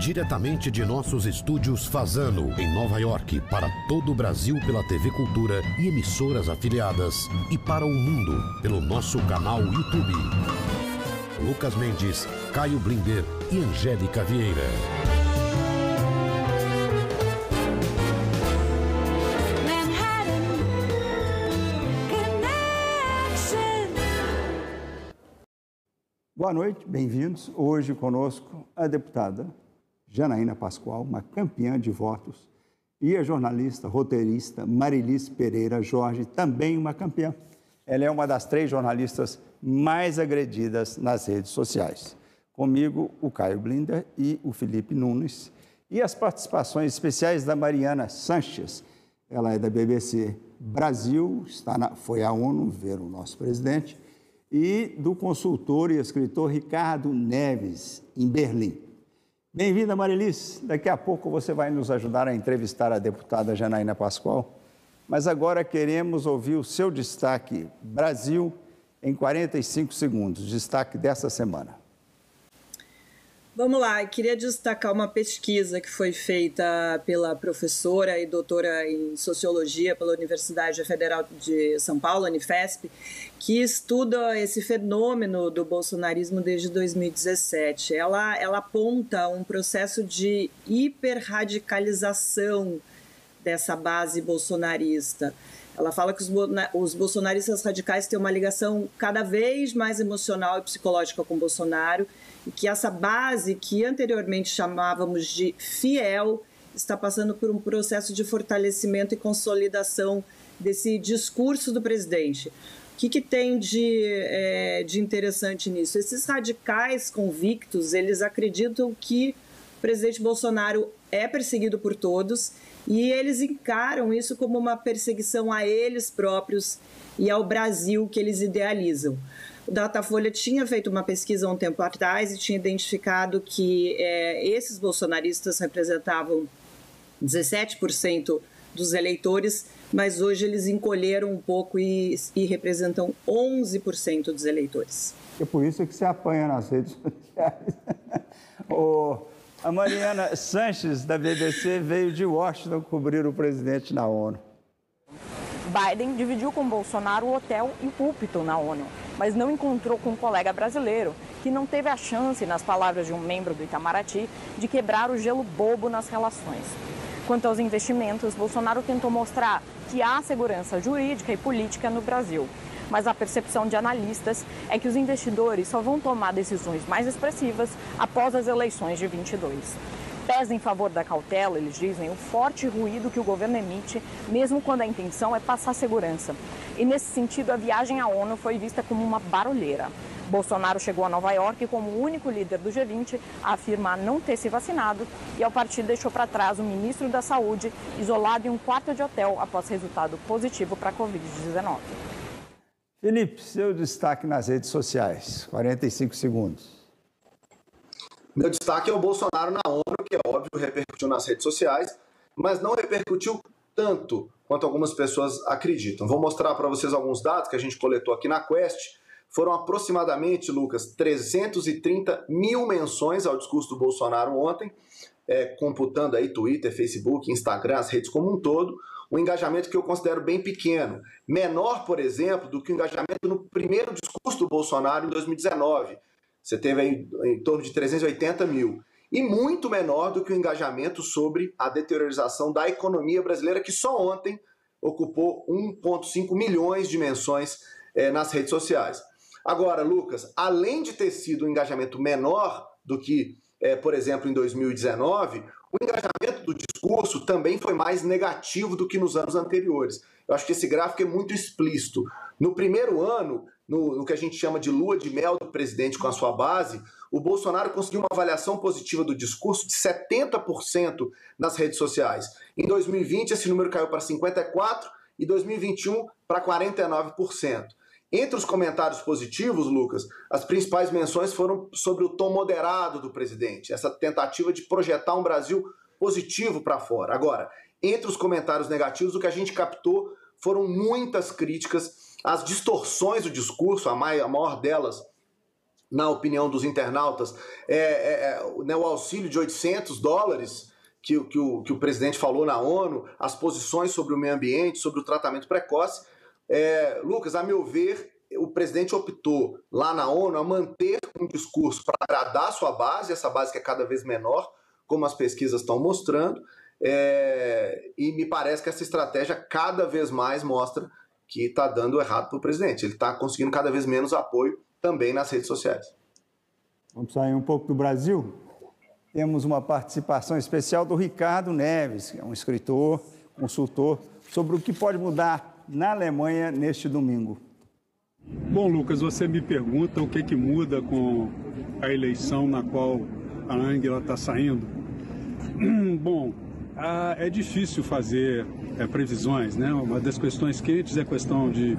Diretamente de nossos estúdios Fazano, em Nova York, para todo o Brasil pela TV Cultura e emissoras afiliadas, e para o mundo pelo nosso canal YouTube. Lucas Mendes, Caio Blinder e Angélica Vieira. Boa noite, bem-vindos. Hoje conosco a deputada Janaína Pascoal, uma campeã de votos, e a jornalista, roteirista Marilis Pereira Jorge, também uma campeã. Ela é uma das três jornalistas mais agredidas nas redes sociais. Comigo, o Caio Blinder e o Felipe Nunes. E as participações especiais da Mariana Sanches. Ela é da BBC Brasil, está na, foi à ONU ver o nosso presidente, e do consultor e escritor Ricardo Neves, em Berlim. Bem-vinda, Marilis. Daqui a pouco você vai nos ajudar a entrevistar a deputada Janaína Pascoal. Mas agora queremos ouvir o seu destaque Brasil em 45 segundos, destaque dessa semana. Vamos lá, eu queria destacar uma pesquisa que foi feita pela professora e doutora em sociologia pela Universidade Federal de São Paulo, Unifesp, que estuda esse fenômeno do bolsonarismo desde 2017. Ela, ela aponta um processo de hiperradicalização dessa base bolsonarista. Ela fala que os, os bolsonaristas radicais têm uma ligação cada vez mais emocional e psicológica com Bolsonaro e que essa base que anteriormente chamávamos de fiel está passando por um processo de fortalecimento e consolidação desse discurso do presidente. O que, que tem de, é, de interessante nisso? Esses radicais convictos, eles acreditam que o presidente Bolsonaro é perseguido por todos e eles encaram isso como uma perseguição a eles próprios e ao Brasil que eles idealizam. O Datafolha tinha feito uma pesquisa há um tempo atrás e tinha identificado que é, esses bolsonaristas representavam 17% dos eleitores, mas hoje eles encolheram um pouco e, e representam 11% dos eleitores. É por isso que se apanha nas redes sociais. o, a Mariana Sanches, da BBC, veio de Washington cobrir o presidente na ONU. Biden dividiu com Bolsonaro o hotel e púlpito na ONU mas não encontrou com um colega brasileiro que não teve a chance, nas palavras de um membro do Itamaraty, de quebrar o gelo bobo nas relações. Quanto aos investimentos, Bolsonaro tentou mostrar que há segurança jurídica e política no Brasil. Mas a percepção de analistas é que os investidores só vão tomar decisões mais expressivas após as eleições de 22 pesa em favor da cautela, eles dizem, o forte ruído que o governo emite, mesmo quando a intenção é passar segurança. E nesse sentido, a viagem à ONU foi vista como uma barulheira. Bolsonaro chegou a Nova York como o único líder do G20 a afirmar não ter se vacinado e ao partido deixou para trás o ministro da Saúde, isolado em um quarto de hotel após resultado positivo para a Covid-19. Felipe, seu destaque nas redes sociais, 45 segundos. Meu destaque é o Bolsonaro na ONU, que é óbvio, repercutiu nas redes sociais, mas não repercutiu tanto quanto algumas pessoas acreditam. Vou mostrar para vocês alguns dados que a gente coletou aqui na Quest. Foram aproximadamente, Lucas, 330 mil menções ao discurso do Bolsonaro ontem, é, computando aí Twitter, Facebook, Instagram, as redes como um todo, um engajamento que eu considero bem pequeno. Menor, por exemplo, do que o engajamento no primeiro discurso do Bolsonaro em 2019 você teve aí em torno de 380 mil. E muito menor do que o engajamento sobre a deteriorização da economia brasileira, que só ontem ocupou 1,5 milhões de menções é, nas redes sociais. Agora, Lucas, além de ter sido um engajamento menor do que, é, por exemplo, em 2019, o engajamento do discurso também foi mais negativo do que nos anos anteriores. Eu acho que esse gráfico é muito explícito. No primeiro ano, no, no, que a gente chama de lua de mel do presidente com a sua base, o Bolsonaro conseguiu uma avaliação positiva do discurso de 70% nas redes sociais. Em 2020, esse número caiu para 54% e 2021 para 49%. Entre os comentários positivos, Lucas, as principais menções foram sobre o tom moderado do presidente, essa tentativa de projetar um Brasil positivo para fora. Agora, entre os comentários negativos, o que a gente captou foram muitas críticas as distorções do discurso, a maior delas na opinião dos internautas, é, é, é né, o auxílio de 800 dólares que, que, o, que o presidente falou na ONU, as posições sobre o meio ambiente, sobre o tratamento precoce. É, Lucas, a meu ver, o presidente optou lá na ONU a manter um discurso para agradar sua base, essa base que é cada vez menor, como as pesquisas estão mostrando, é, e me parece que essa estratégia cada vez mais mostra que está dando errado para o presidente. Ele está conseguindo cada vez menos apoio também nas redes sociais. Vamos sair um pouco do Brasil? Temos uma participação especial do Ricardo Neves, que é um escritor, consultor, sobre o que pode mudar na Alemanha neste domingo. Bom, Lucas, você me pergunta o que, que muda com a eleição na qual a Angela está saindo. Bom, é difícil fazer é, previsões, né? Uma das questões quentes é a questão de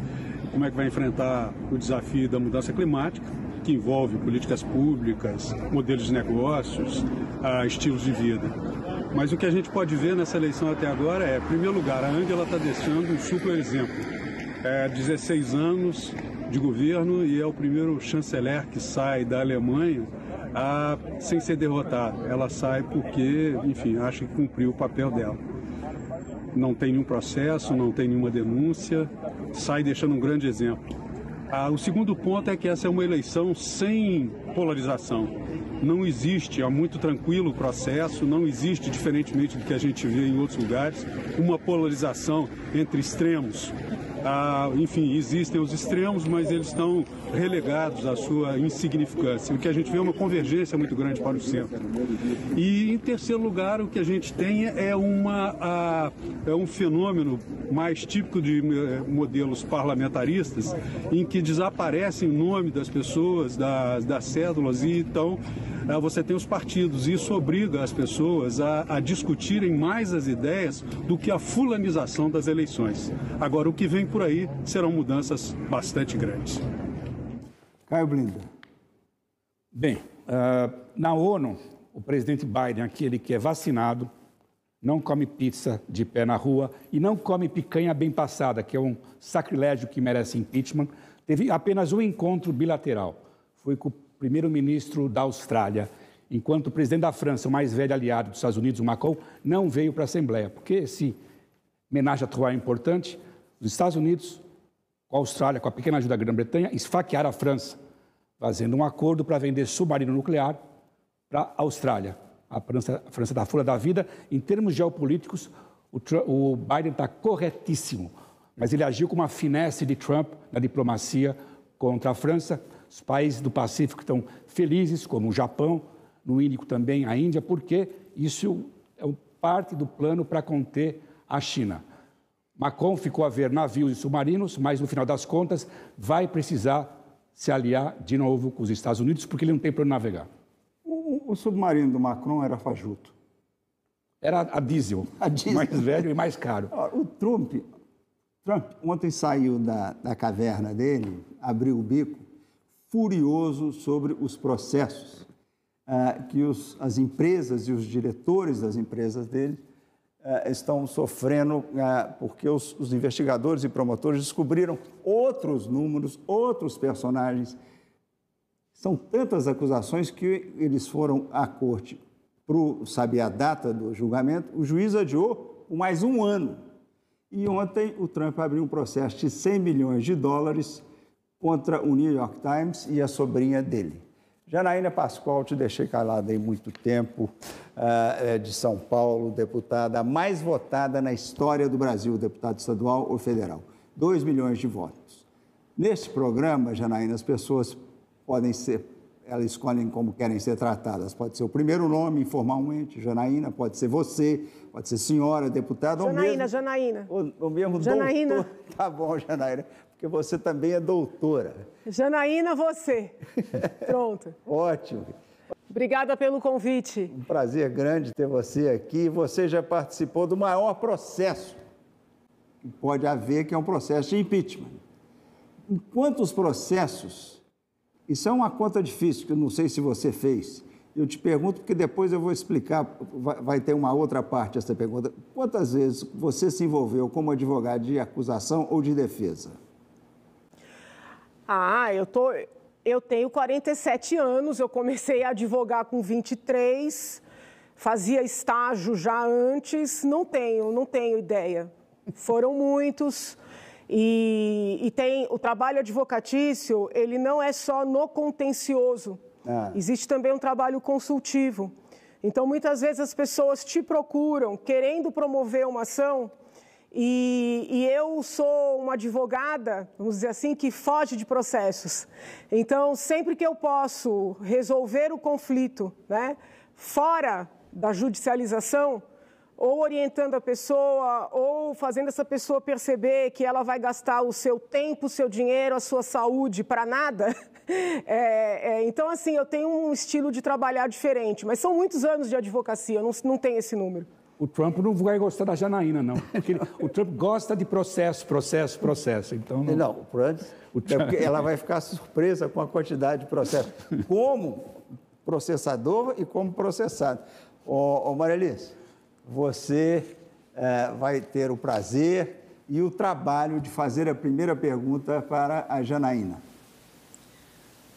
como é que vai enfrentar o desafio da mudança climática, que envolve políticas públicas, modelos de negócios, estilos de vida. Mas o que a gente pode ver nessa eleição até agora é, em primeiro lugar, a Angela está deixando um super exemplo. É 16 anos de governo e é o primeiro chanceler que sai da Alemanha a, sem ser derrotado. Ela sai porque, enfim, acha que cumpriu o papel dela. Não tem nenhum processo, não tem nenhuma denúncia, sai deixando um grande exemplo. Ah, o segundo ponto é que essa é uma eleição sem polarização. Não existe, é muito tranquilo o processo, não existe, diferentemente do que a gente vê em outros lugares, uma polarização entre extremos. Ah, enfim, existem os extremos, mas eles estão relegados à sua insignificância. O que a gente vê é uma convergência muito grande para o centro. E, em terceiro lugar, o que a gente tem é, uma, a, é um fenômeno mais típico de eh, modelos parlamentaristas, em que desaparecem o nome das pessoas, das, das cédulas, e então ah, você tem os partidos. Isso obriga as pessoas a, a discutirem mais as ideias do que a fulanização das eleições. Agora, o que vem por aí serão mudanças bastante grandes. Caio Blinda. Bem, uh, na ONU, o presidente Biden, aquele que é vacinado, não come pizza de pé na rua e não come picanha bem passada, que é um sacrilégio que merece impeachment. Teve apenas um encontro bilateral. Foi com o primeiro-ministro da Austrália, enquanto o presidente da França, o mais velho aliado dos Estados Unidos, o Macron, não veio para a Assembleia, porque esse homenagem a Troyes é importante, os Estados Unidos, com a Austrália, com a pequena ajuda da Grã-Bretanha, esfaquearam a França, fazendo um acordo para vender submarino nuclear para a Austrália. A França, a França da da vida. Em termos geopolíticos, o, Trump, o Biden está corretíssimo, mas ele agiu com uma finesse de Trump na diplomacia contra a França. Os países do Pacífico estão felizes, como o Japão, no Índico também a Índia, porque isso é parte do plano para conter a China. Macron ficou a ver navios e submarinos, mas no final das contas vai precisar se aliar de novo com os Estados Unidos, porque ele não tem para onde navegar. O, o, submarino do Macron era fajuto. Era a diesel, a diesel. mais velho e mais caro. O Trump, Trump ontem saiu da, da caverna dele, abriu o bico, furioso sobre os processos ah, que os, as empresas e os diretores das empresas dele eh, estão sofrendo eh, porque os, os, investigadores e promotores descobriram outros números, outros personagens. São tantas acusações que eles foram à corte para saber a data do julgamento. O juiz adiou por mais um ano. E ontem o Trump abriu um processo de 100 milhões de dólares contra o New York Times e a sobrinha dele. Janaína Pascoal, te deixei calada aí muito tempo, uh, de São Paulo, deputada mais votada na história do Brasil, deputado estadual ou federal. 2 milhões de votos. Neste programa, Janaína, as pessoas podem ser, elas escolhem como querem ser tratadas. Pode ser o primeiro nome, informalmente, Janaína, pode ser você, pode ser senhora, deputada, Janaína, ou mesmo... Janaína. Ou, ou mesmo Janaína. doutor. Tá bom, Janaína porque você também é doutora. Janaína, você. Pronto. Ótimo. Obrigada pelo convite. Um prazer grande ter você aqui. Você já participou do maior processo que pode haver, que é um processo de impeachment. Em quantos processos? Isso é uma conta difícil, que eu não sei se você fez. Eu te pergunto porque depois eu vou explicar, vai ter uma outra parte essa pergunta. Quantas vezes você se envolveu como advogado de acusação ou de defesa? Ah, eu tô. Eu tenho 47 anos, eu comecei a advogar com 23, fazia estágio já antes, não tenho, não tenho ideia. Foram muitos. E, e tem o trabalho advocatício, ele não é só no contencioso. Ah. Existe também um trabalho consultivo. Então, muitas vezes as pessoas te procuram querendo promover uma ação e, e, eu sou uma advogada, vamos dizer assim, que foge de processos. Então, sempre que eu posso resolver o conflito né, fora da judicialização, ou orientando a pessoa, ou fazendo essa pessoa perceber que ela vai gastar o seu tempo, o seu dinheiro, a sua saúde para nada. É, é, então, assim, eu tenho um estilo de trabalhar diferente, mas são muitos anos de advocacia, eu não, não tenho esse número. O Trump não vai gostar da Janaína, não. Porque o Trump gosta de processo, processo, processo. Então não, não o Trump, o Trump... ela vai ficar surpresa com a quantidade de processo. Como processador e como processado. Ô, ô Marilis, você é, vai ter o prazer e o trabalho de fazer a primeira pergunta para a Janaína.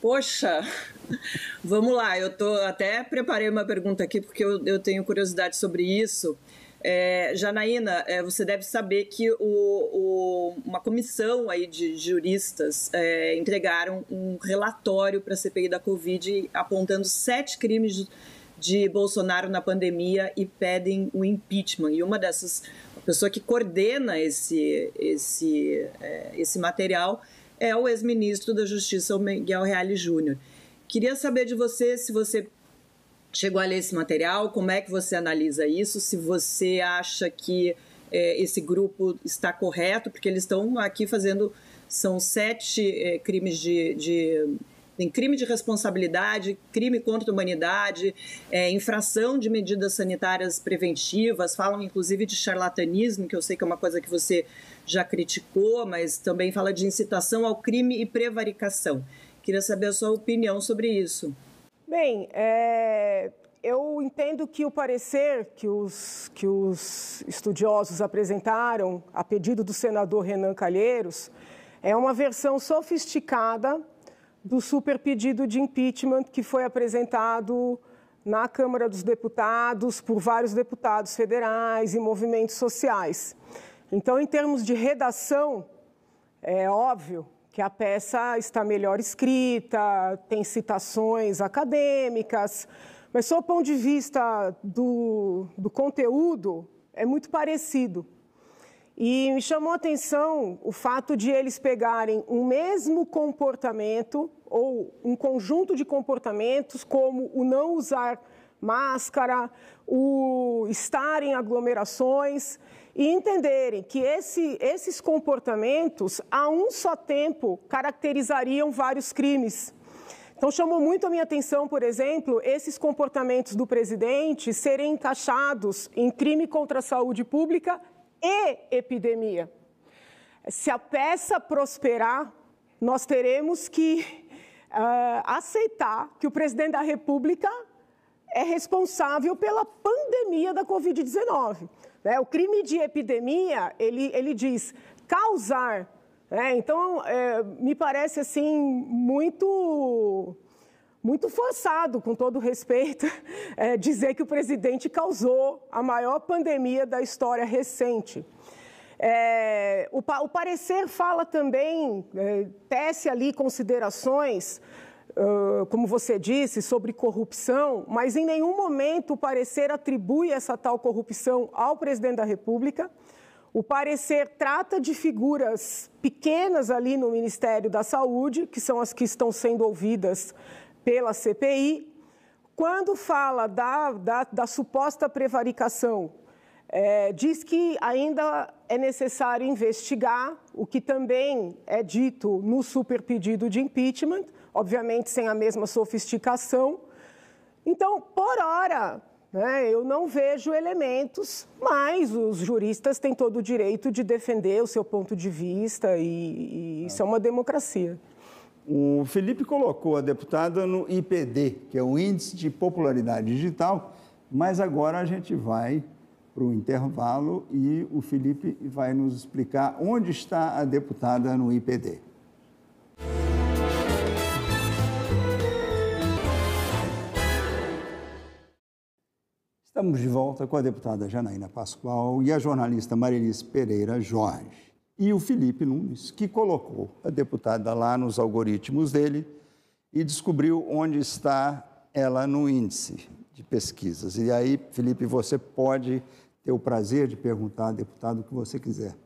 Poxa, vamos lá. Eu tô até preparei uma pergunta aqui porque eu, eu tenho curiosidade sobre isso. É, Janaína, é, você deve saber que o, o, uma comissão aí de juristas é, entregaram um relatório para a CPI da Covid apontando sete crimes de, de Bolsonaro na pandemia e pedem o impeachment. E uma dessas, a pessoa que coordena esse, esse, é, esse material é o ex-ministro da Justiça, Miguel Reale Júnior. Queria saber de você se você chegou a ler esse material, como é que você analisa isso, se você acha que é, esse grupo está correto, porque eles estão aqui fazendo, são sete é, crimes de, de tem crime de responsabilidade, crime contra a humanidade, é, infração de medidas sanitárias preventivas, falam inclusive de charlatanismo, que eu sei que é uma coisa que você já criticou, mas também fala de incitação ao crime e prevaricação. Queria saber a sua opinião sobre isso. Bem, é, eu entendo que o parecer que os, que os estudiosos apresentaram, a pedido do senador Renan Calheiros, é uma versão sofisticada do super pedido de impeachment que foi apresentado na Câmara dos Deputados por vários deputados federais e movimentos sociais. Então, em termos de redação, é óbvio que a peça está melhor escrita, tem citações acadêmicas, mas, sob o ponto de vista do, do conteúdo, é muito parecido. E me chamou a atenção o fato de eles pegarem um mesmo comportamento ou um conjunto de comportamentos, como o não usar máscara, o estar em aglomerações, e entenderem que esse, esses comportamentos, a um só tempo, caracterizariam vários crimes. Então, chamou muito a minha atenção, por exemplo, esses comportamentos do presidente serem encaixados em crime contra a saúde pública e epidemia. Se a peça prosperar, nós teremos que uh, aceitar que o presidente da República é responsável pela pandemia da Covid-19. Né? O crime de epidemia, ele, ele diz causar. Né? Então, é, me parece assim muito muito forçado, com todo respeito, é, dizer que o presidente causou a maior pandemia da história recente. É, o, o, parecer fala também, é, tece ali considerações, como você disse, sobre corrupção, mas em nenhum momento o parecer atribui essa tal corrupção ao presidente da República. O parecer trata de figuras pequenas ali no Ministério da Saúde, que são as que estão sendo ouvidas pela CPI, quando fala da, da, da suposta prevaricação, é, diz que ainda é necessário investigar, o que também é dito no super pedido de impeachment, obviamente sem a mesma sofisticação. Então, por hora, né, eu não vejo elementos, mas os juristas têm todo o direito de defender o seu ponto de vista e, e isso é uma democracia. O Felipe colocou a deputada no IPD, que é o Índice de Popularidade Digital, mas agora a gente vai para o intervalo e o Felipe vai nos explicar onde está a deputada no IPD. Estamos de volta com a deputada Janaína Pascoal e a jornalista Marilis Pereira Jorge. E o Felipe Nunes, que colocou a deputada lá nos algoritmos dele e descobriu onde está ela no índice de pesquisas. E aí, Felipe, você pode ter o prazer de perguntar ao deputado o que você quiser.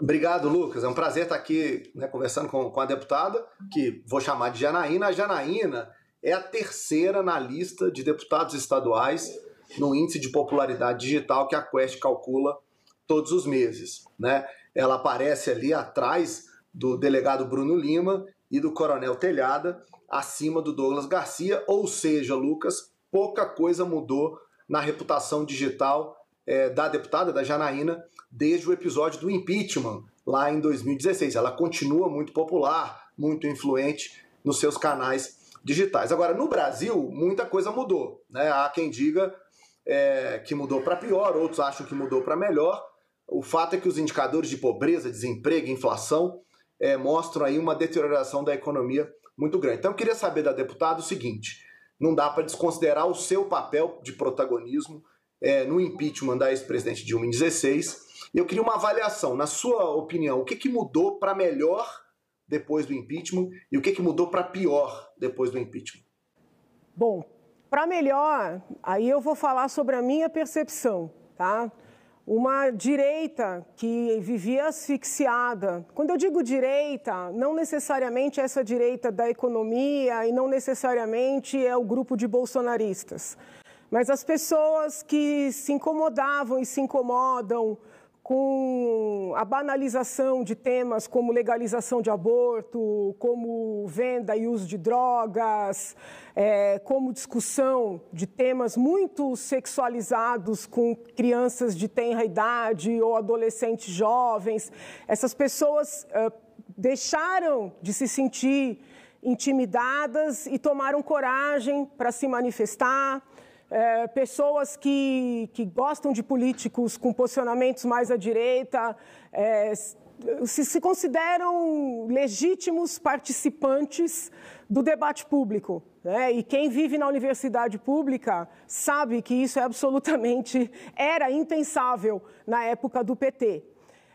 Obrigado, Lucas. É um prazer estar aqui né, conversando com, com a deputada, que vou chamar de Janaína. A Janaína é a terceira na lista de deputados estaduais no índice de popularidade digital que a Quest calcula todos os meses. Né? Ela aparece ali atrás do delegado Bruno Lima e do coronel Telhada, acima do Douglas Garcia, ou seja, Lucas, pouca coisa mudou na reputação digital é, da deputada, da Janaína, desde o episódio do impeachment, lá em 2016. Ela continua muito popular, muito influente nos seus canais digitais. Agora, no Brasil, muita coisa mudou. Né? Há quem diga é, que mudou para pior, outros acham que mudou para melhor. O fato é que os indicadores de pobreza, desemprego, inflação é, mostram aí uma deterioração da economia muito grande. Então, eu queria saber da deputada o seguinte: não dá para desconsiderar o seu papel de protagonismo é, no impeachment da ex-presidente Dilma em 16. Eu queria uma avaliação, na sua opinião, o que, que mudou para melhor depois do impeachment e o que, que mudou para pior depois do impeachment? Bom, para melhor, aí eu vou falar sobre a minha percepção, tá? Uma direita que vivia asfixiada. Quando eu digo direita, não necessariamente essa direita da economia e não necessariamente é o grupo de bolsonaristas, mas as pessoas que se incomodavam e se incomodam com a banalização de temas como legalização de aborto, como venda e uso de drogas, é, como discussão de temas muito sexualizados com crianças de tenra idade ou adolescentes jovens. Essas pessoas é, deixaram de se sentir intimidadas e tomaram coragem para se manifestar é, pessoas que, que gostam de políticos com posicionamentos mais à direita, é, se, se consideram legítimos participantes do debate público. Né? E quem vive na universidade pública sabe que isso é absolutamente era impensável na época do PT.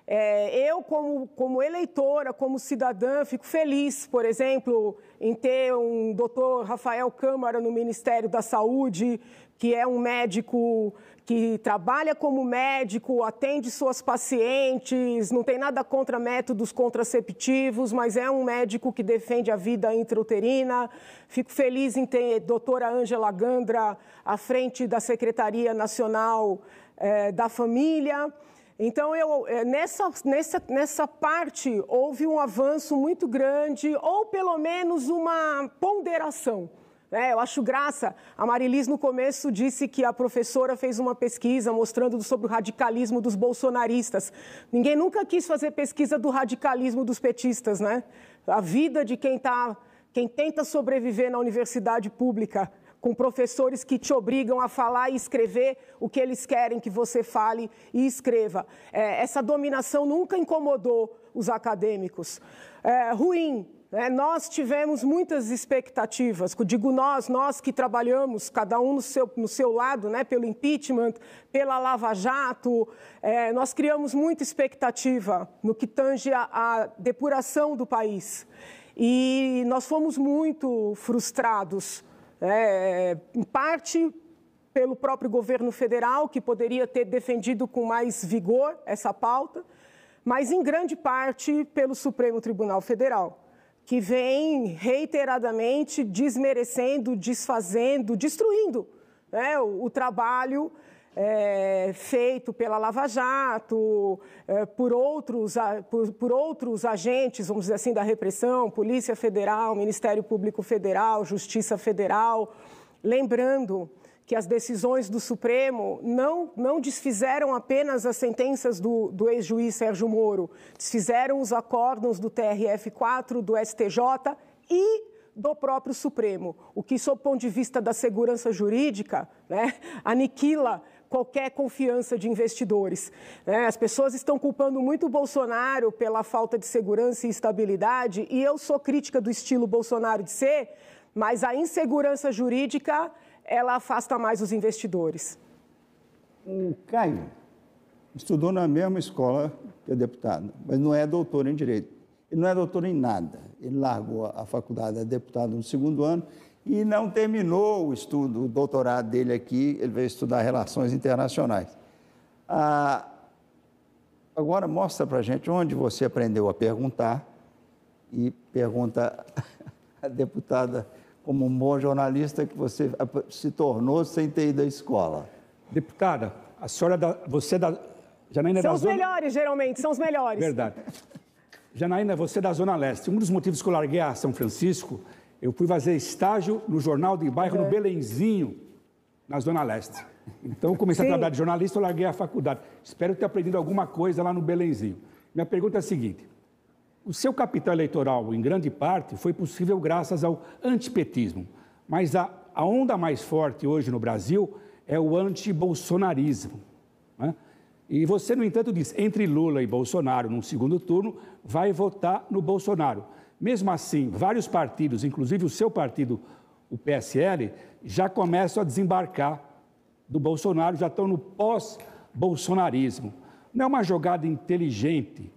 É, eu, como, como eleitora, como cidadã, fico feliz, por exemplo, em ter um doutor Rafael Câmara no Ministério da Saúde, que é um médico que trabalha como médico, atende suas pacientes, não tem nada contra métodos contraceptivos, mas é um médico que defende a vida intrauterina. Fico feliz em ter a doutora Ângela Gandra à frente da Secretaria Nacional eh, da Família. Então, eu, eh, nessa, nessa, nessa parte, houve um avanço muito grande, ou pelo menos uma ponderação. É, eu acho graça. A Marilis, no começo, disse que a professora fez uma pesquisa mostrando sobre o radicalismo dos bolsonaristas. Ninguém nunca quis fazer pesquisa do radicalismo dos petistas, né? A vida de quem, tá, quem tenta sobreviver na universidade pública, com professores que te obrigam a falar e escrever o que eles querem que você fale e escreva. É, essa dominação nunca incomodou os acadêmicos. É, ruim, né? Nós tivemos muitas expectativas, digo nós, nós que trabalhamos, cada um no seu, no seu lado, né? pelo impeachment, pela Lava Jato, é, nós criamos muita expectativa no que tange a, a depuração do país. E nós fomos muito frustrados, né? em parte pelo próprio governo federal, que poderia ter defendido com mais vigor essa pauta, mas em grande parte pelo Supremo Tribunal Federal que vem reiteradamente desmerecendo, desfazendo, destruindo né, o, o, trabalho é, feito pela Lava Jato, é, por, outros, por, por, outros agentes, vamos dizer assim, da repressão, Polícia Federal, Ministério Público Federal, Justiça Federal. Lembrando que as decisões do Supremo não, não desfizeram apenas as sentenças do, do ex-juiz Sérgio Moro, desfizeram os acórdãos do TRF4, do STJ e do próprio Supremo, o que, sob o ponto de vista da segurança jurídica, né, aniquila qualquer confiança de investidores. Né? As pessoas estão culpando muito o Bolsonaro pela falta de segurança e estabilidade, e eu sou crítica do estilo Bolsonaro de ser, mas a insegurança jurídica ela afasta mais os investidores. O Caio estudou na mesma escola que a deputada, mas não é doutor em Direito. Ele não é doutor em nada. Ele largou a faculdade, é deputado no segundo ano e não terminou o estudo, o doutorado dele aqui, ele veio estudar relações internacionais. Ah, agora mostra para gente onde você aprendeu a perguntar e pergunta a deputada, como um bom jornalista, que você se tornou sem ter ido à escola. Deputada, a senhora, da, você é da... Janaína é são da os zona... melhores, geralmente, são os melhores. Verdade. Janaína, você é da Zona Leste. Um dos motivos que eu larguei a São Francisco eu fui fazer estágio no jornal de bairro, é. no Belenzinho, na Zona Leste. Então, comecei Sim. a trabalhar de jornalista, eu larguei a faculdade. Espero ter aprendido alguma coisa lá no Belenzinho. Minha pergunta é a seguinte: o seu capital eleitoral, em grande parte, foi possível graças ao antipetismo. Mas a, a onda mais forte hoje no Brasil é o antibolsonarismo. Né? E você, no entanto, diz: entre Lula e Bolsonaro, num segundo turno, vai votar no Bolsonaro. Mesmo assim, vários partidos, inclusive o seu partido, o PSL, já começam a desembarcar do Bolsonaro, já estão no pós-bolsonarismo. Não é uma jogada inteligente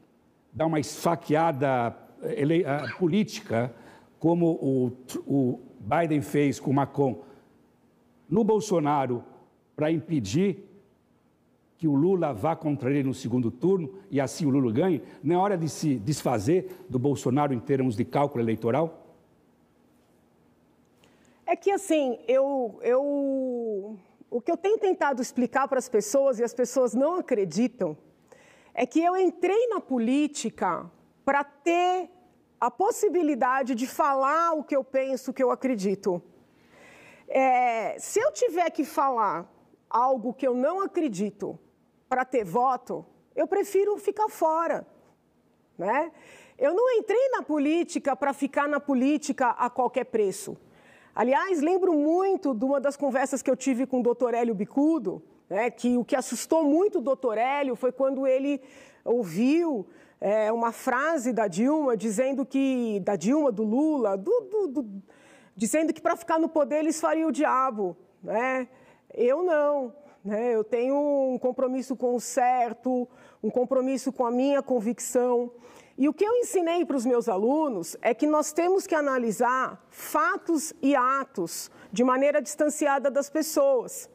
dar uma esfaqueada ele, uh, política, como o, o Biden fez com Macron, no Bolsonaro, para impedir que o Lula vá contra ele no segundo turno e assim o Lula ganhe? Não é hora de se desfazer do Bolsonaro em termos de cálculo eleitoral? É que assim, eu, eu, o que eu tenho tentado explicar para as pessoas e as pessoas não acreditam é que eu entrei na política para ter a possibilidade de falar o que eu penso, o que eu acredito. É, se eu tiver que falar algo que eu não acredito para ter voto, eu prefiro ficar fora. Né? Eu não entrei na política para ficar na política a qualquer preço. Aliás, lembro muito de uma das conversas que eu tive com o doutor Hélio Bicudo, né, que o que assustou muito o doutor Hélio foi quando ele ouviu é, uma frase da Dilma dizendo que, da Dilma, do Lula, do, do, do, dizendo que para ficar no poder eles fariam o diabo. Né? Eu não. Né? Eu tenho um compromisso com o certo, um compromisso com a minha convicção. E o que eu ensinei para os meus alunos é que nós temos que analisar fatos e atos de maneira distanciada das pessoas.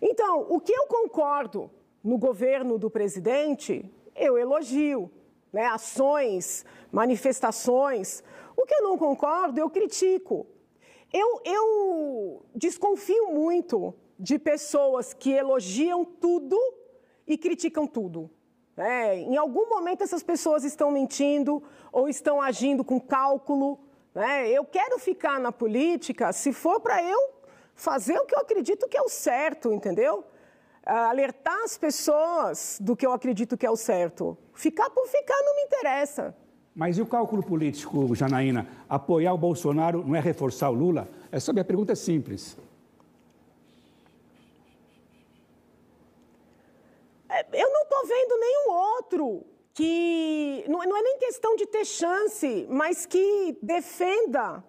Então, o que eu concordo no governo do presidente, eu elogio. Né? Ações, manifestações. O que eu não concordo, eu critico. Eu, eu desconfio muito de pessoas que elogiam tudo e criticam tudo. É, em algum momento essas pessoas estão mentindo ou estão agindo com cálculo. Né? Eu quero ficar na política se for para eu fazer o que eu acredito que é o certo, entendeu? Alertar as pessoas do que eu acredito que é o certo. Ficar por ficar não me interessa. Mas e o cálculo político, Janaína? Apoiar o Bolsonaro não é reforçar o Lula? Essa minha pergunta é simples. eu não estou vendo nenhum outro que não, não é nem questão de ter chance, mas que defenda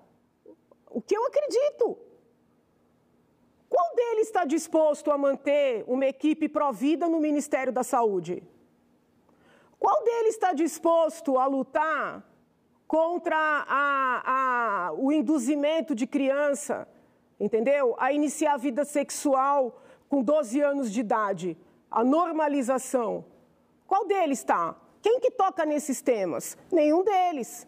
o que eu acredito. Qual deles está disposto a manter uma equipe provida no Ministério da Saúde? Qual deles está disposto a lutar contra a, a, o induzimento de criança, entendeu? A iniciar a vida sexual com 12 anos de idade? a normalização. Qual deles está? Quem que toca nesses temas? Nenhum deles.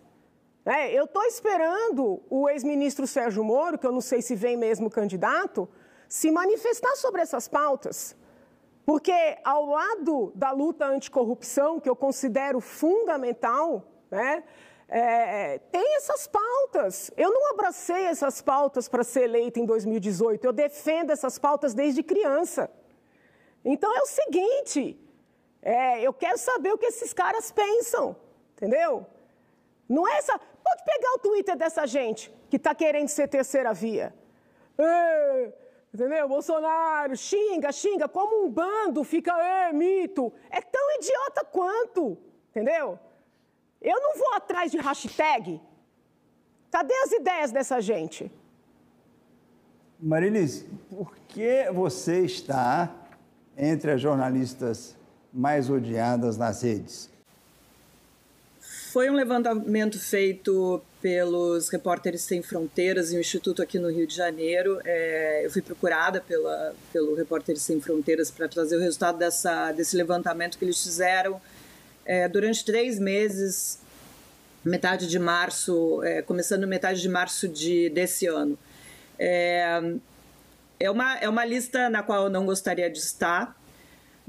É, eu estou esperando o ex-ministro Sérgio Moro, que eu não sei se vem mesmo candidato, se manifestar sobre essas pautas. Porque ao lado da luta anticorrupção, que eu considero fundamental, né, é, tem essas pautas. Eu não abracei essas pautas para ser eleita em 2018, eu defendo essas pautas desde criança. Então é o seguinte, é, eu quero saber o que esses caras pensam, entendeu? Não é essa. Pode pegar o Twitter dessa gente que está querendo ser terceira via. É, entendeu? Bolsonaro xinga, xinga, como um bando fica, é, mito. É tão idiota quanto, entendeu? Eu não vou atrás de hashtag. Cadê as ideias dessa gente? Marilis, por que você está entre as jornalistas mais odiadas nas redes? Foi um levantamento feito pelos Repórteres Sem Fronteiras e o Instituto aqui no Rio de Janeiro. É, eu fui procurada pela, pelo Repórteres Sem Fronteiras para trazer o resultado dessa, desse levantamento que eles fizeram é, durante três meses, metade de março, é, começando metade de março de, desse ano. É, é, uma, é uma lista na qual eu não gostaria de estar,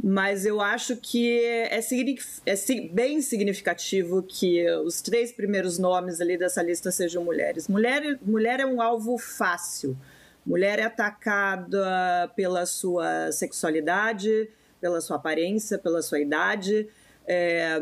mas eu acho que é, é bem significativo que os três primeiros nomes ali dessa lista sejam mulheres. Mulher, mulher é um alvo fácil. Mulher é atacada pela sua sexualidade, pela sua aparência, pela sua idade, é,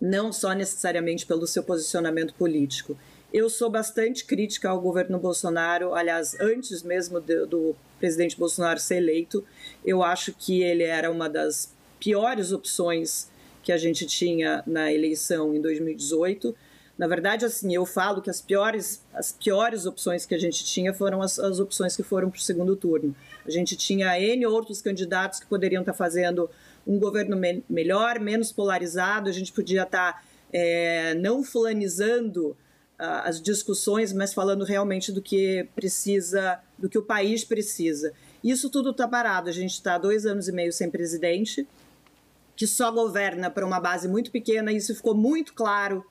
não só necessariamente pelo seu posicionamento político. Eu sou bastante crítica ao governo Bolsonaro, aliás, antes mesmo do, do presidente Bolsonaro ser eleito, eu acho que ele era uma das piores opções que a gente tinha na eleição em 2018. Na verdade, assim, eu falo que as piores, as piores opções que a gente tinha foram as, as opções que foram para o segundo turno. A gente tinha N outros candidatos que poderiam estar fazendo um governo me melhor, menos polarizado, a gente podia estar é, não fulanizando as discussões, mas falando realmente do que precisa, do que o país precisa. Isso tudo está parado. A gente está dois anos e meio sem presidente, que só governa para uma base muito pequena. Isso ficou muito claro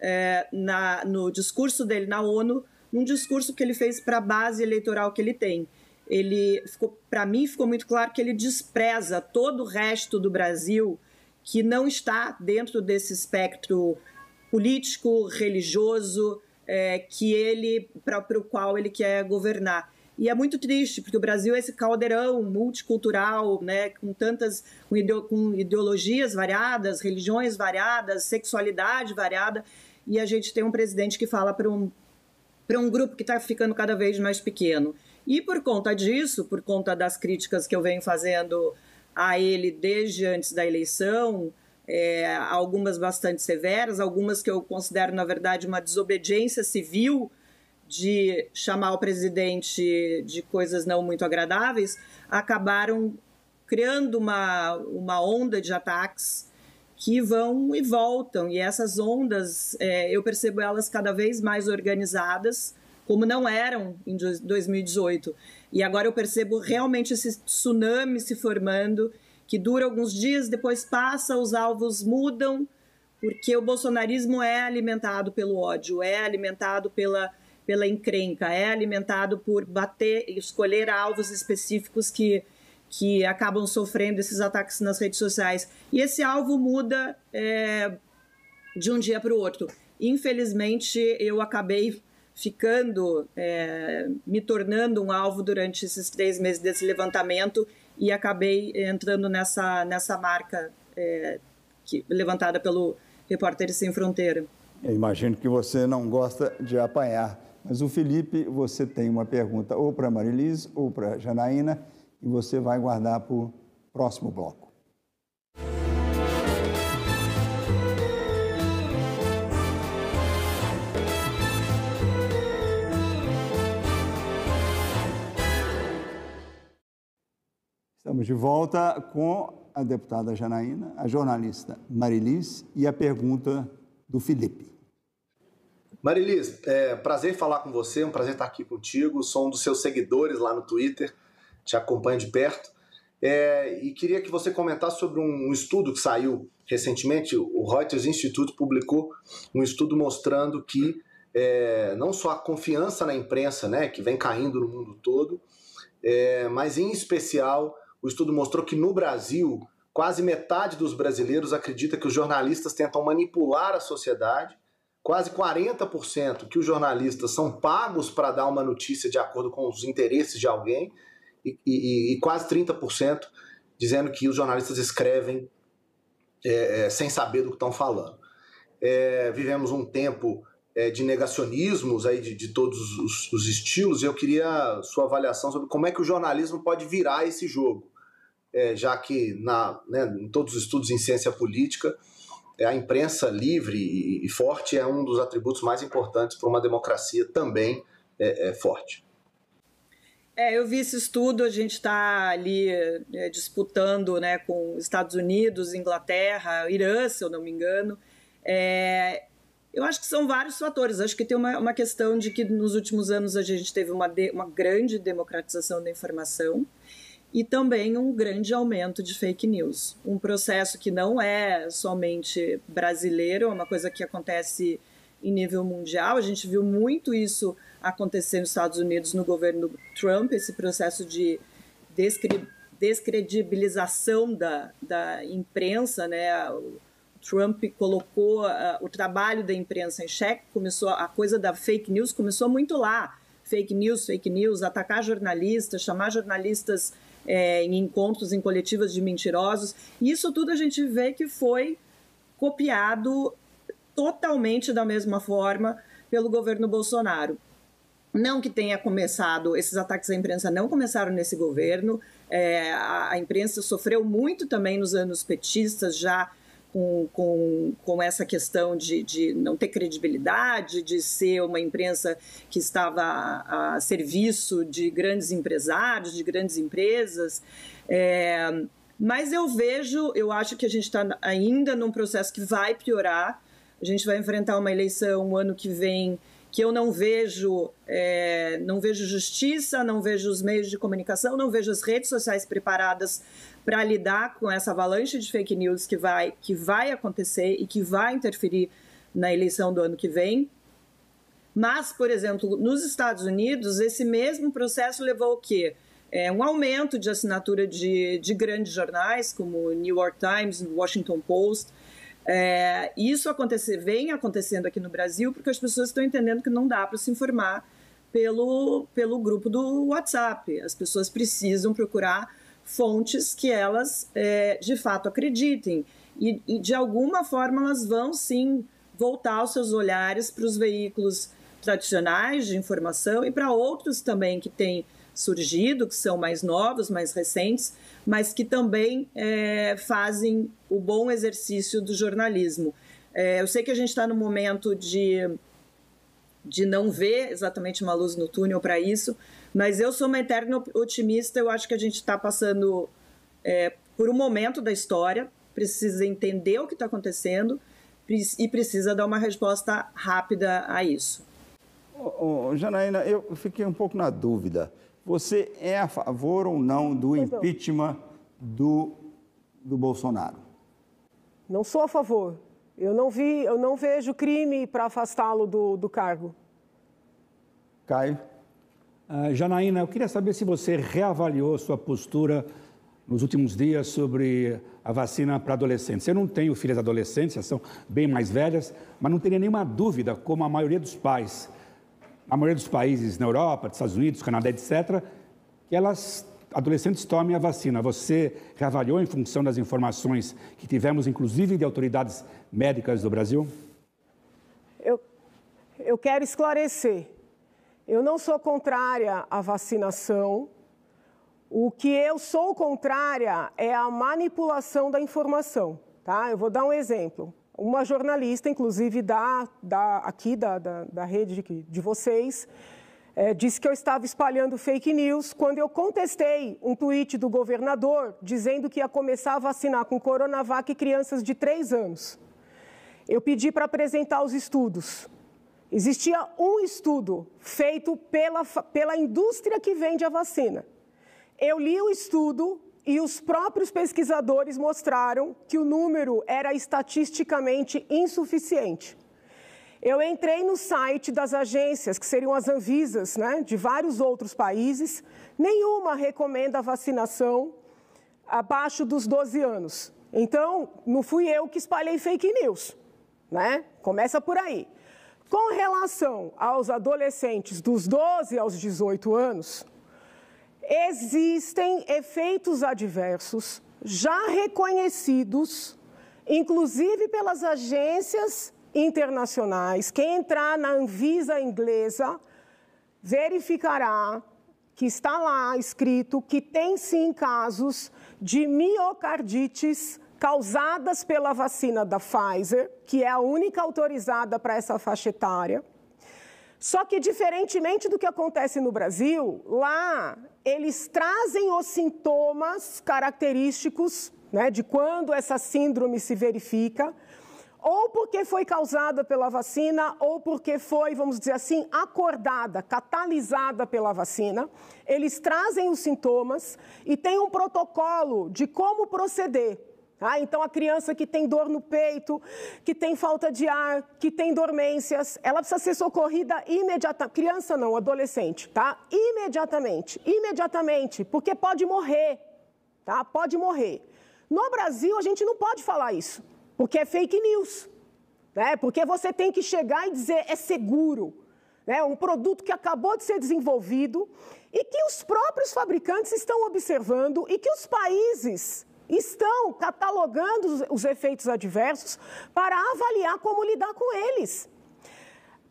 é, na, no discurso dele na ONU, num discurso que ele fez para a base eleitoral que ele tem. Ele ficou, para mim, ficou muito claro que ele despreza todo o resto do Brasil que não está dentro desse espectro político, religioso, é, que ele para o qual ele quer governar. E é muito triste, porque o Brasil é esse caldeirão multicultural, né, com tantas com, ideo, com ideologias variadas, religiões variadas, sexualidade variada, e a gente tem um presidente que fala para um, um grupo que está ficando cada vez mais pequeno. E por conta disso, por conta das críticas que eu venho fazendo a ele desde antes da eleição, é, algumas bastante severas, algumas que eu considero, na verdade, uma desobediência civil de chamar o presidente de coisas não muito agradáveis, acabaram criando uma, uma onda de ataques que vão e voltam. E essas ondas, é, eu percebo elas cada vez mais organizadas, como não eram em 2018. E agora eu percebo realmente esse tsunami se formando que dura alguns dias, depois passa, os alvos mudam, porque o bolsonarismo é alimentado pelo ódio, é alimentado pela, pela encrenca, é alimentado por bater, escolher alvos específicos que, que acabam sofrendo esses ataques nas redes sociais. E esse alvo muda é, de um dia para o outro. Infelizmente, eu acabei ficando, é, me tornando um alvo durante esses três meses desse levantamento e acabei entrando nessa, nessa marca é, que, levantada pelo Repórteres Sem Fronteira. Eu imagino que você não gosta de apanhar, mas o Felipe, você tem uma pergunta ou para Marilise ou para Janaína e você vai guardar para o próximo bloco. Estamos de volta com a deputada Janaína, a jornalista Marilis e a pergunta do Felipe. Marilis, é prazer falar com você, é um prazer estar aqui contigo. Sou um dos seus seguidores lá no Twitter, te acompanho de perto. É, e queria que você comentasse sobre um estudo que saiu recentemente. O Reuters Institute publicou um estudo mostrando que é, não só a confiança na imprensa, né, que vem caindo no mundo todo, é, mas em especial o estudo mostrou que no Brasil, quase metade dos brasileiros acredita que os jornalistas tentam manipular a sociedade, quase 40% que os jornalistas são pagos para dar uma notícia de acordo com os interesses de alguém, e, e, e quase 30% dizendo que os jornalistas escrevem é, é, sem saber do que estão falando. É, vivemos um tempo é, de negacionismos aí de, de todos os, os, estilos, e eu queria sua avaliação sobre como é que o jornalismo pode virar esse jogo é, já que na, né, em todos os estudos em ciência política, é, a imprensa livre e, e, forte é um dos atributos mais importantes para uma democracia também é, é forte. É, eu vi esse estudo, a gente está ali é, disputando né, com Estados Unidos, Inglaterra, Irã, se eu não me engano. É, eu acho que são vários fatores. Acho que tem uma, uma questão de que nos últimos anos a gente teve uma, de, uma grande democratização da informação e também um grande aumento de fake news. Um processo que não é somente brasileiro, é uma coisa que acontece em nível mundial. A gente viu muito isso acontecer nos Estados Unidos no governo Trump, esse processo de descre descredibilização da, da imprensa, né? Trump colocou uh, o trabalho da imprensa em xeque, começou a coisa da fake news começou muito lá. Fake news, fake news, atacar jornalistas, chamar jornalistas é, em encontros, em coletivas de mentirosos. Isso tudo a gente vê que foi copiado totalmente da mesma forma pelo governo Bolsonaro. Não que tenha começado, esses ataques à imprensa não começaram nesse governo, é, a, a, imprensa sofreu muito também nos anos petistas, já com, com, com essa questão de, de não ter credibilidade, de ser uma imprensa que estava a, a serviço de grandes empresários, de grandes empresas. É, mas eu vejo, eu acho que a gente está ainda num processo que vai piorar. A gente vai enfrentar uma eleição o ano que vem que eu não vejo, é, não vejo justiça, não vejo os meios de comunicação, não vejo as redes sociais preparadas para lidar com essa avalanche de fake news que vai, que vai acontecer e que vai interferir na eleição do ano que vem. Mas, por exemplo, nos Estados Unidos, esse mesmo processo levou o quê? É, um aumento de assinatura de, de grandes jornais, como New York Times, Washington Post, é, isso acontecer, vem acontecendo aqui no Brasil porque as pessoas estão entendendo que não dá para se informar pelo, pelo grupo do WhatsApp. As pessoas precisam procurar fontes que elas é, de fato acreditem. E, e, de alguma forma elas vão sim voltar os seus olhares para os veículos tradicionais de informação e para outros também que têm surgido, que são mais novos, mais recentes, mas que também é, fazem o bom exercício do jornalismo. É, eu sei que a gente está no momento de, de não ver exatamente uma luz no túnel para isso, mas eu sou uma eterna otimista. Eu acho que a gente está passando é, por um momento da história, precisa entender o que está acontecendo e precisa dar uma resposta rápida a isso. Oh, oh, Janaína, eu fiquei um pouco na dúvida. Você é a favor ou não do impeachment do, do Bolsonaro? Não sou a favor. Eu não, vi, eu não vejo crime para afastá-lo do, do cargo. Caio? Uh, Janaína, eu queria saber se você reavaliou sua postura nos últimos dias sobre a vacina para adolescentes. Eu não tenho filhas adolescentes, elas são bem mais velhas, mas não teria nenhuma dúvida, como a maioria dos pais a maioria dos países na Europa, dos Estados Unidos, Canadá, etc., que elas, adolescentes, tomem a vacina. Você reavaliou em função das informações que tivemos, inclusive de autoridades médicas do Brasil? Eu, eu quero esclarecer. Eu não sou contrária à vacinação. O que eu sou contrária é a manipulação da informação. Tá? Eu vou dar um exemplo. Uma jornalista, inclusive da, da, aqui da, da, da rede de, de vocês, é, disse que eu estava espalhando fake news quando eu contestei um tweet do governador dizendo que ia começar a vacinar com Coronavac crianças de 3 anos. Eu pedi para apresentar os estudos. Existia um estudo feito pela, pela indústria que vende a vacina. Eu li o estudo, e os próprios pesquisadores mostraram que o número era estatisticamente insuficiente. Eu entrei no site das agências, que seriam as Anvisas, né, de vários outros países, nenhuma recomenda a vacinação abaixo dos 12 anos. Então, não fui eu que espalhei fake news, né? Começa por aí. Com relação aos adolescentes dos 12 aos 18 anos, existem efeitos adversos já reconhecidos, inclusive pelas agências internacionais. Quem entrar na Anvisa inglesa verificará que está lá escrito que tem sim casos de miocardites causadas pela vacina da Pfizer, que é a única autorizada para essa faixa etária Só que, diferentemente do que acontece no Brasil, lá eles trazem os sintomas característicos né, de quando essa síndrome se verifica, ou porque foi causada pela vacina, ou porque foi, vamos dizer assim, acordada, catalisada pela vacina. Eles trazem os sintomas e tem um protocolo de como proceder. Ah, então, a criança que tem dor no peito, que tem falta de ar, que tem dormências, ela precisa ser socorrida imediatamente. Criança não, adolescente, tá? Imediatamente, imediatamente, porque pode morrer, tá? Pode morrer. No Brasil, a gente não pode falar isso, porque é fake news, né? Porque você tem que chegar e dizer é seguro, né? Um produto que acabou de ser desenvolvido e que os próprios fabricantes estão observando e que os países estão catalogando os efeitos adversos para avaliar como lidar com eles.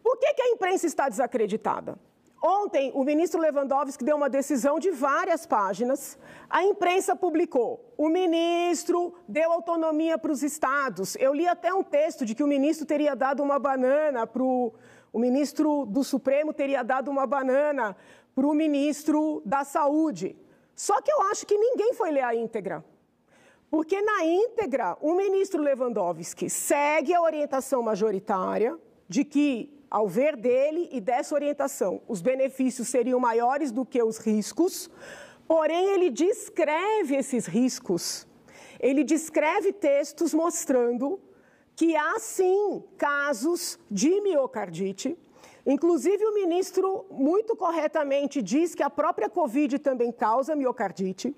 Por que, que a imprensa está desacreditada? Ontem, o ministro Lewandowski deu uma decisão de várias páginas. A imprensa publicou. O ministro deu autonomia para os estados. Eu li até um texto de que o ministro teria dado uma banana para o. O ministro do Supremo teria dado uma banana para o ministro da Saúde. Só que eu acho que ninguém foi ler a íntegra. Porque, na íntegra, o ministro Lewandowski segue a orientação majoritária de que, ao ver dele e dessa orientação, os benefícios seriam maiores do que os riscos, porém, ele descreve esses riscos. Ele descreve textos mostrando que há sim casos de miocardite Inclusive, o ministro muito corretamente diz que a própria Covid também causa miocardite.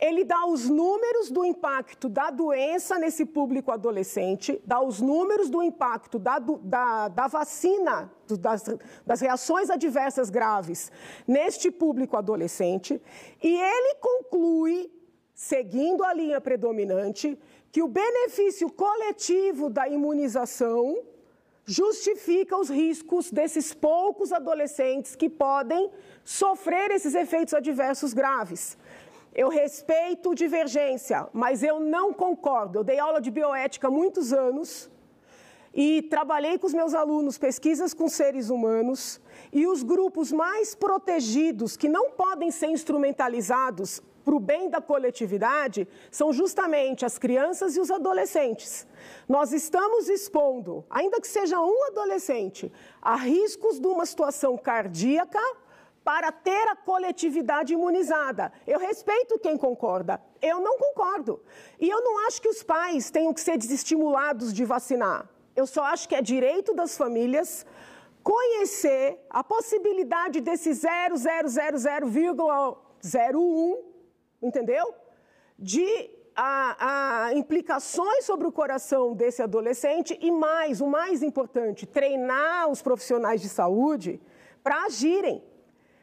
Ele dá os números do impacto da doença nesse público adolescente, dá os números do impacto da, da, da vacina, das, das reações adversas graves neste público adolescente, e ele conclui, seguindo a linha predominante, que o benefício coletivo da imunização justifica os riscos desses poucos adolescentes que podem sofrer esses efeitos adversos graves. Eu respeito divergência, mas eu não concordo. Eu dei aula de bioética há muitos anos e trabalhei com os meus alunos pesquisas com seres humanos e os grupos mais protegidos que não podem ser instrumentalizados para o bem da coletividade são justamente as crianças e os adolescentes. Nós estamos expondo, ainda que seja um adolescente, a riscos de uma situação cardíaca para ter a coletividade imunizada. Eu respeito quem concorda, eu não concordo. E eu não acho que os pais tenham que ser desestimulados de vacinar. Eu só acho que é direito das famílias conhecer a possibilidade desse 0,000,01, entendeu? De a, a, implicações sobre o coração desse adolescente e mais, o mais importante, treinar os profissionais de saúde para agirem.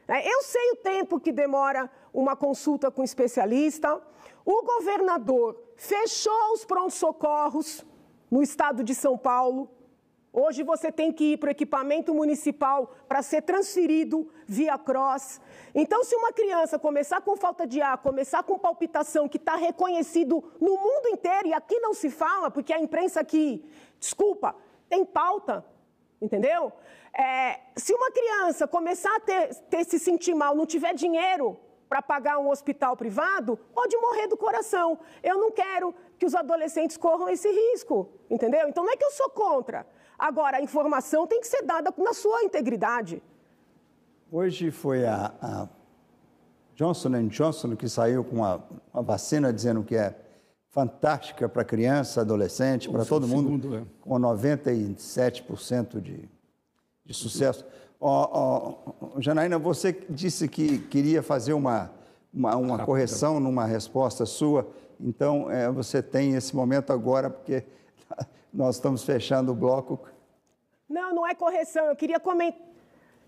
É, eu sei o tempo que demora uma consulta com especialista. O governador fechou os prontos-socorros no estado de São Paulo Hoje você tem que ir para o equipamento municipal para ser transferido via cross. Então, se uma criança começar com falta de ar, começar com palpitação, que está reconhecido no mundo inteiro, e aqui não se fala, porque a imprensa aqui, desculpa, tem pauta, entendeu? É, se uma criança começar a ter, ter, se sentir mal, não tiver dinheiro para pagar um hospital privado, pode morrer do coração. Eu não quero que os adolescentes corram esse risco, entendeu? Então, não é que eu sou contra. Agora, a informação tem que ser dada na sua integridade. Hoje foi a, a Johnson Johnson que saiu com uma, uma, vacina dizendo que é fantástica para criança, adolescente, para todo mundo, segundo, é. com 97% de, de sucesso. Oh, oh, Janaína, você disse que queria fazer uma, uma, uma correção numa resposta sua, então é, você tem esse momento agora, porque nós estamos fechando o bloco. Não, não é correção. Eu queria comentar.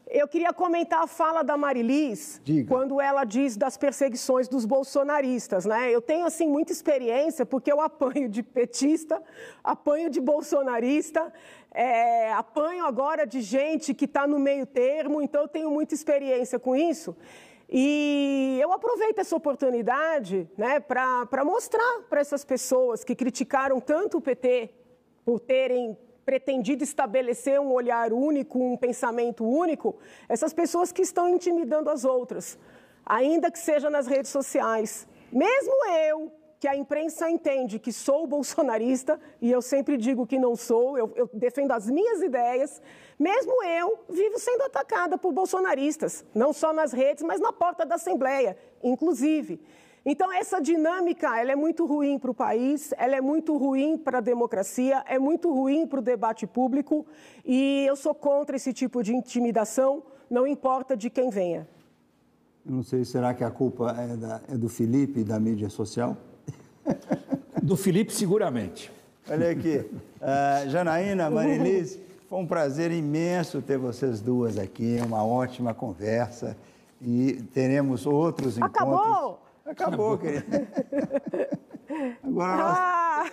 Eu queria comentar a fala da Marilis, Diga. quando ela diz das perseguições dos bolsonaristas, né? Eu tenho, assim, muita experiência, porque eu apanho de petista, apanho de bolsonarista, é, apanho agora de gente que está no meio termo, então eu tenho muita experiência com isso. E eu aproveito essa oportunidade né, para mostrar para essas pessoas que criticaram tanto o PT por terem pretendido estabelecer um olhar único, um pensamento único, essas pessoas que estão intimidando as outras, ainda que seja nas redes sociais. Mesmo eu, que a imprensa entende que sou bolsonarista, e eu sempre digo que não sou, eu, eu, defendo as minhas ideias, mesmo eu vivo sendo atacada por bolsonaristas, não só nas redes, mas na porta da Assembleia, inclusive. Então, essa dinâmica ela é muito ruim para o país, ela é muito ruim para a democracia, é muito ruim para o debate público, e eu sou contra esse tipo de intimidação, não importa de quem venha. Eu não sei, será que a culpa é, da, é do Felipe e da mídia social? Do Felipe, seguramente. Olha aqui, uh, Janaína, Marilis, foi um prazer imenso ter vocês duas aqui, uma ótima conversa e teremos outros Acabou. encontros. Acabou! Acabou, querida. Agora nós, ah!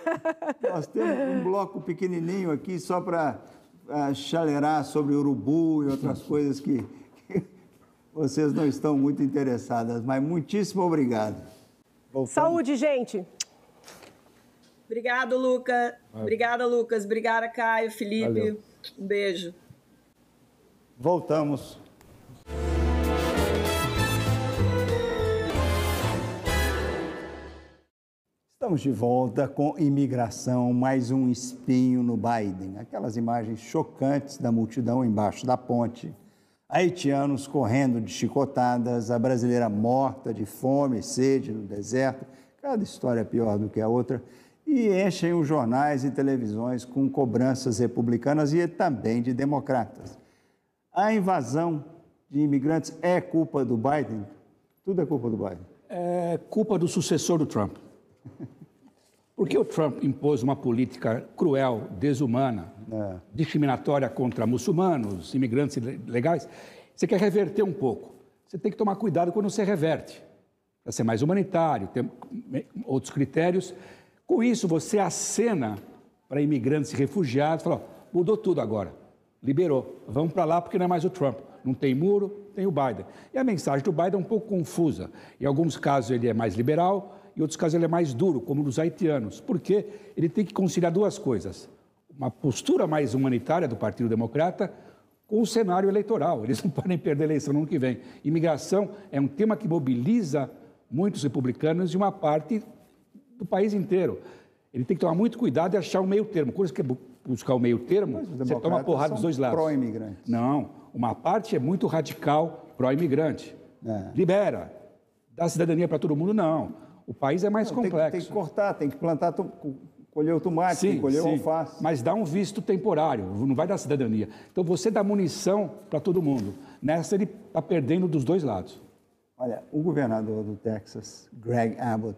nós, temos um bloco pequenininho aqui só para uh, chaleirar sobre urubu e outras coisas que, que vocês não estão muito interessadas, mas muitíssimo obrigado. Voltamos. Saúde, gente! Obrigado, Luca. Obrigada, Lucas. Obrigada, Caio, Felipe. Valeu. Um beijo. Voltamos. Estamos de volta com imigração, mais um espinho no Biden. Aquelas imagens chocantes da multidão embaixo da ponte. Haitianos correndo de chicotadas, a brasileira morta de fome e sede no deserto. Cada história é pior do que a outra e enchem os jornais e televisões com cobranças republicanas e também de democratas. A invasão de imigrantes é culpa do Biden? Tudo é culpa do Biden. É culpa do sucessor do Trump. Porque o Trump impôs uma política cruel, desumana, é. discriminatória contra muçulmanos, imigrantes legais. Você quer reverter um pouco. Você tem que tomar cuidado quando você reverte. Para ser mais humanitário, ter outros critérios. Com isso, você acena para imigrantes e refugiados, fala, mudou tudo agora, liberou, vamos para lá porque não é mais o Trump. Não tem muro, tem o Biden. E a mensagem do Biden é um pouco confusa. Em alguns casos ele é mais liberal, em outros casos ele é mais duro, como nos haitianos, porque ele tem que conciliar duas coisas. Uma postura mais humanitária do Partido Democrata com o cenário eleitoral. Eles não podem perder a eleição no ano que vem. Imigração é um tema que mobiliza muitos republicanos e uma parte do país inteiro. Ele tem que tomar muito cuidado e achar um meio termo. Quando você quer buscar o meio termo, você toma porrada dos dois lados. Pró-imigrante. Não, uma parte é muito radical pró-imigrante. É. Libera, dá cidadania para todo mundo, não. O país é mais não, complexo. Tem, tem, que cortar, tem que plantar, colher o tomate, sim, colher o alface. Mas dá um visto temporário, não vai dar cidadania. Então você dá munição para todo mundo. Nessa ele está perdendo dos dois lados. Olha, o governador do Texas, Greg Abbott,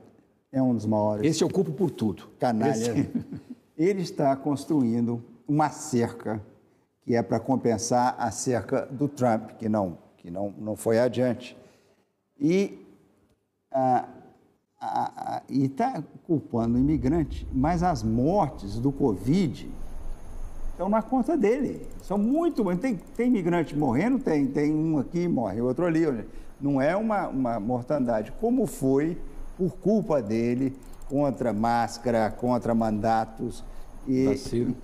é um dos maiores. Esse eu culpo por tudo. Canalha. Esse... Ele está construindo uma cerca que é para compensar a cerca do Trump, que não, que não, não foi adiante. E ah, está culpando o imigrante, mas as mortes do Covid estão na conta dele. São muito. Tem, tem imigrante morrendo? Tem. Tem um aqui, morre outro ali. Não é uma, uma mortandade. Como foi por culpa dele, contra máscara, contra mandatos. E, e,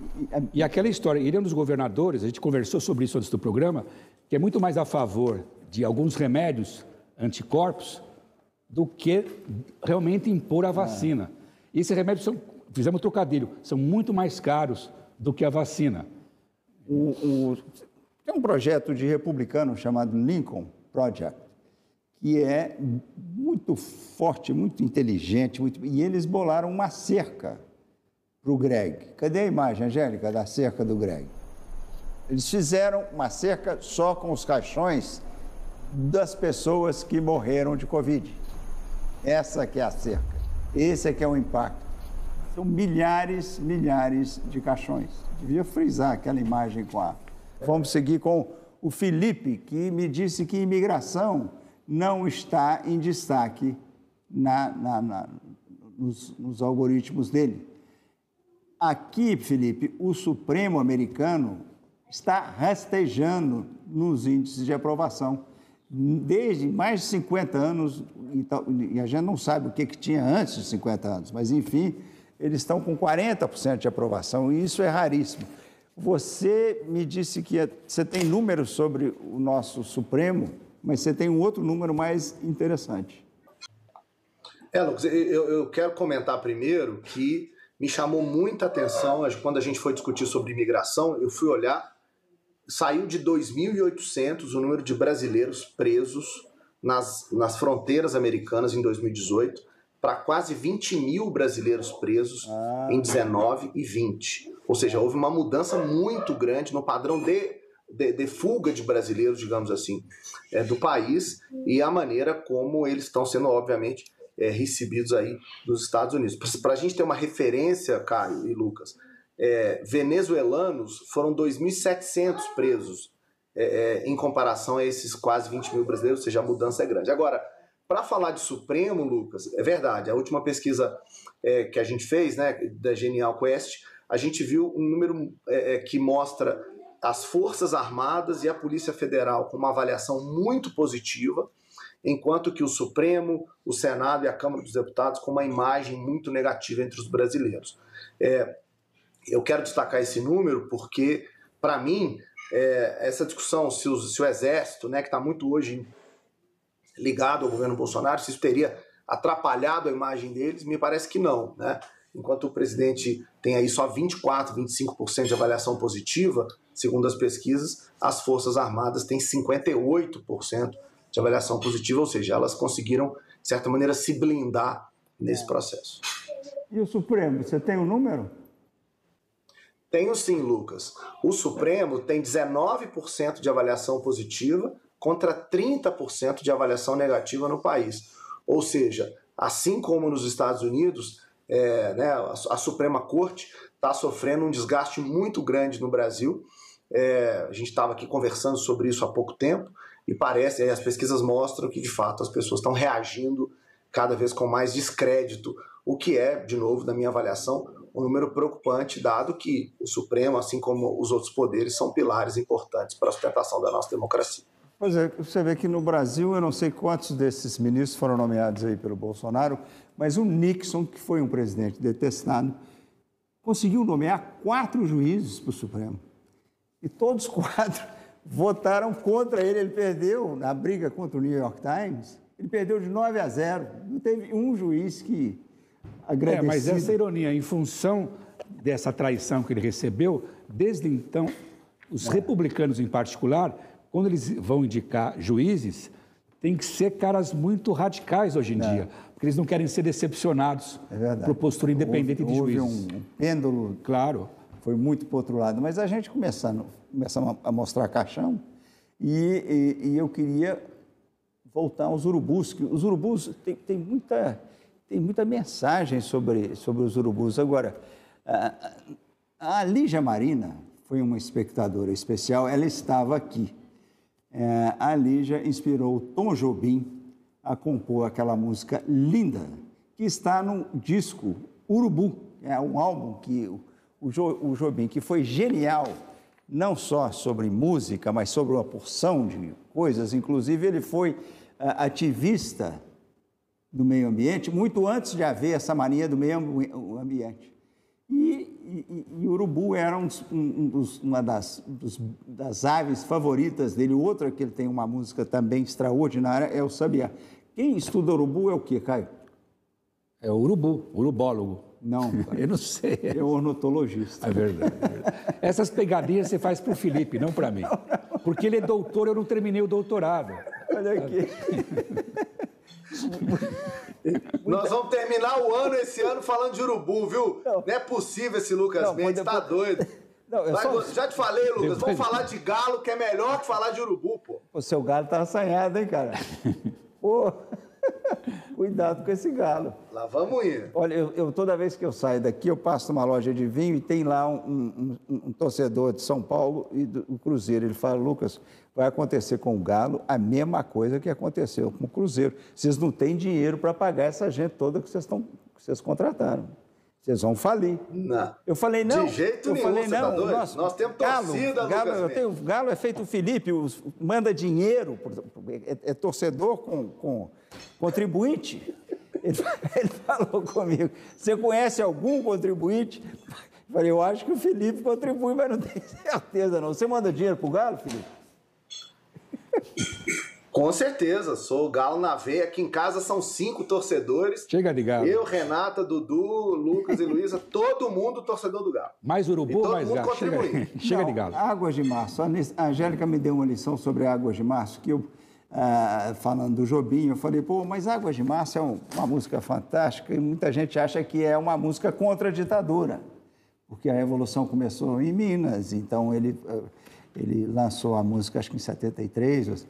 e, aquela história, ele é um dos governadores, a gente conversou sobre isso antes do programa, que é muito mais a favor de alguns remédios anticorpos do que realmente impor a vacina. E esses remédios são, fizemos trocadilho, são muito mais caros do que a vacina. O, o, tem um projeto de republicano chamado Lincoln Project, que é muito forte, muito inteligente, muito... e eles bolaram uma cerca para o Greg. Cadê a imagem, Angélica, da cerca do Greg? Eles fizeram uma cerca só com os caixões das pessoas que morreram de Covid. Essa que é a cerca. Esse é que é o impacto. São milhares, milhares de caixões. Devia frisar aquela imagem com a... Vamos seguir com o Felipe, que me disse que imigração não está em destaque na, na, na, nos, nos algoritmos dele. Aqui, Felipe, o Supremo americano está rastejando nos índices de aprovação. Desde mais de 50 anos, e a gente não sabe o que, que tinha antes de 50 anos, mas enfim, eles estão com 40% de aprovação, e isso é raríssimo. Você me disse que você tem números sobre o nosso Supremo, mas você tem um outro número mais interessante. É, Lucas, eu, eu quero comentar primeiro que me chamou muita atenção quando a gente foi discutir sobre imigração. Eu fui olhar, saiu de 2.800 o número de brasileiros presos nas, nas fronteiras americanas em 2018 para quase 20 mil brasileiros presos ah. em 19 e 20. Ou seja, houve uma mudança muito grande no padrão de, de, de fuga de brasileiros, digamos assim, é, do país e a maneira como eles estão sendo, obviamente, é, recebidos aí nos Estados Unidos. Para a gente ter uma referência, Caio e Lucas, é, venezuelanos foram 2.700 presos é, é, em comparação a esses quase 20 mil brasileiros, ou seja, a mudança é grande. Agora, para falar de Supremo, Lucas, é verdade, a última pesquisa é, que a gente fez, né, da Genial Quest, a gente viu um número é, é, que mostra as Forças Armadas e a Polícia Federal com uma avaliação muito positiva, enquanto que o Supremo, o Senado e a Câmara dos Deputados com uma imagem muito negativa entre os brasileiros. É, eu quero destacar esse número porque, para mim, é, essa discussão se o, se o Exército, né, que está muito hoje ligado ao governo Bolsonaro, se isso teria atrapalhado a imagem deles, me parece que não. Né? Enquanto o presidente tem aí só 24%, 25% de avaliação positiva, segundo as pesquisas, as Forças Armadas têm 58% de avaliação positiva, ou seja, elas conseguiram, de certa maneira, se blindar nesse processo. E o Supremo, você tem o um número? Tenho sim, Lucas. O Supremo tem 19% de avaliação positiva contra 30% de avaliação negativa no país. Ou seja, assim como nos Estados Unidos, é, né, a, Suprema Corte está sofrendo um desgaste muito grande no Brasil. É, a gente estava aqui conversando sobre isso há pouco tempo e parece, as pesquisas mostram que de fato as pessoas estão reagindo cada vez com mais descrédito, o que é, de novo, na minha avaliação, um número preocupante, dado que o Supremo, assim como os outros poderes, são pilares importantes para a sustentação da nossa democracia. Pois é, você vê que no Brasil, eu não sei quantos desses ministros foram nomeados aí pelo Bolsonaro, mas o Nixon, que foi um presidente detestado, conseguiu nomear quatro juízes para o Supremo. E todos quatro votaram contra ele. Ele perdeu na briga contra o New York Times, ele perdeu de 9 a 0. Não teve um juiz que agradecido. É, mas essa ironia, em função dessa traição que ele recebeu, desde então, os é. republicanos em particular quando eles vão indicar juízes, tem que ser caras muito radicais hoje em é. dia, porque eles não querem ser decepcionados é por postura independente houve, de juízes. Houve um pêndulo, claro, foi muito para o outro lado. Mas a gente começando, começamos a mostrar caixão e, e, e, eu queria voltar aos urubus, que os urubus tem muita tem muita mensagem sobre, sobre os urubus. Agora, a, Lígia Marina foi uma espectadora especial, ela estava aqui. É, a Lígia inspirou Tom Jobim a compor aquela música linda, que está no disco Urubu, é um álbum que o, jo, o Jobim, que foi genial, não só sobre música, mas sobre uma porção de coisas, inclusive ele foi uh, ativista do meio ambiente, muito antes de haver essa mania do meio ambiente. E e, e, urubu era um, um dos, uma das, dos, das aves favoritas dele. O outro é que ele tem uma música também extraordinária, é o sabiá. Quem estuda urubu é o quê, Caio? É o urubu, urubólogo. Não, eu não sei. É ornitologista. É verdade. É verdade. Essas pegadinhas você faz para o Felipe, não para mim. Porque ele é doutor, eu não terminei o doutorado. Olha aqui. Nós vamos terminar o ano esse ano falando de urubu, viu? Não, não é possível esse Lucas não, Mendes, tá doido. Não, Vai, só... Já te falei, Lucas, vamos falar de galo, que é melhor que falar de urubu, pô. O seu galo tá assanhado, hein, cara? Pô, cuidado com esse galo. Lá vamos ir. Olha, eu, eu, toda vez que eu saio daqui, eu passo numa loja de vinho e tem lá um, um, um torcedor de São Paulo e do Cruzeiro. Ele fala, Lucas, vai acontecer com o Galo a mesma coisa que aconteceu com o Cruzeiro. Vocês não têm dinheiro para pagar essa gente toda que vocês, estão, que vocês contrataram. Vocês vão falir. Não. Eu falei, não. De jeito eu nenhum, falei, não. Tá Nós, Nós temos torcida, Galo, Lucas eu tenho, Galo é feito o Felipe, os, manda dinheiro, é, é, torcedor com, com contribuinte. Ele, ele, falou comigo, você conhece algum contribuinte Falei, eu acho que o Felipe contribui, mas não tenho certeza não. Você manda dinheiro pro Galo, Felipe? Com certeza, sou galo na veia. Aqui em casa são cinco torcedores. Chega de galo. Eu, Renata, Dudu, Lucas e Luísa, todo mundo torcedor do galo. Mais urubu, mais galo. Chega, chega de galo. Águas de Março. A Angélica me deu uma lição sobre Águas de Março, que eu, ah, falando do Jobim, eu falei, pô, mas Águas de Março é um- uma música fantástica e muita gente acha que é uma música contra a ditadura, porque a Revolução começou em Minas, então ele, ah, ele lançou a música, acho que em 73,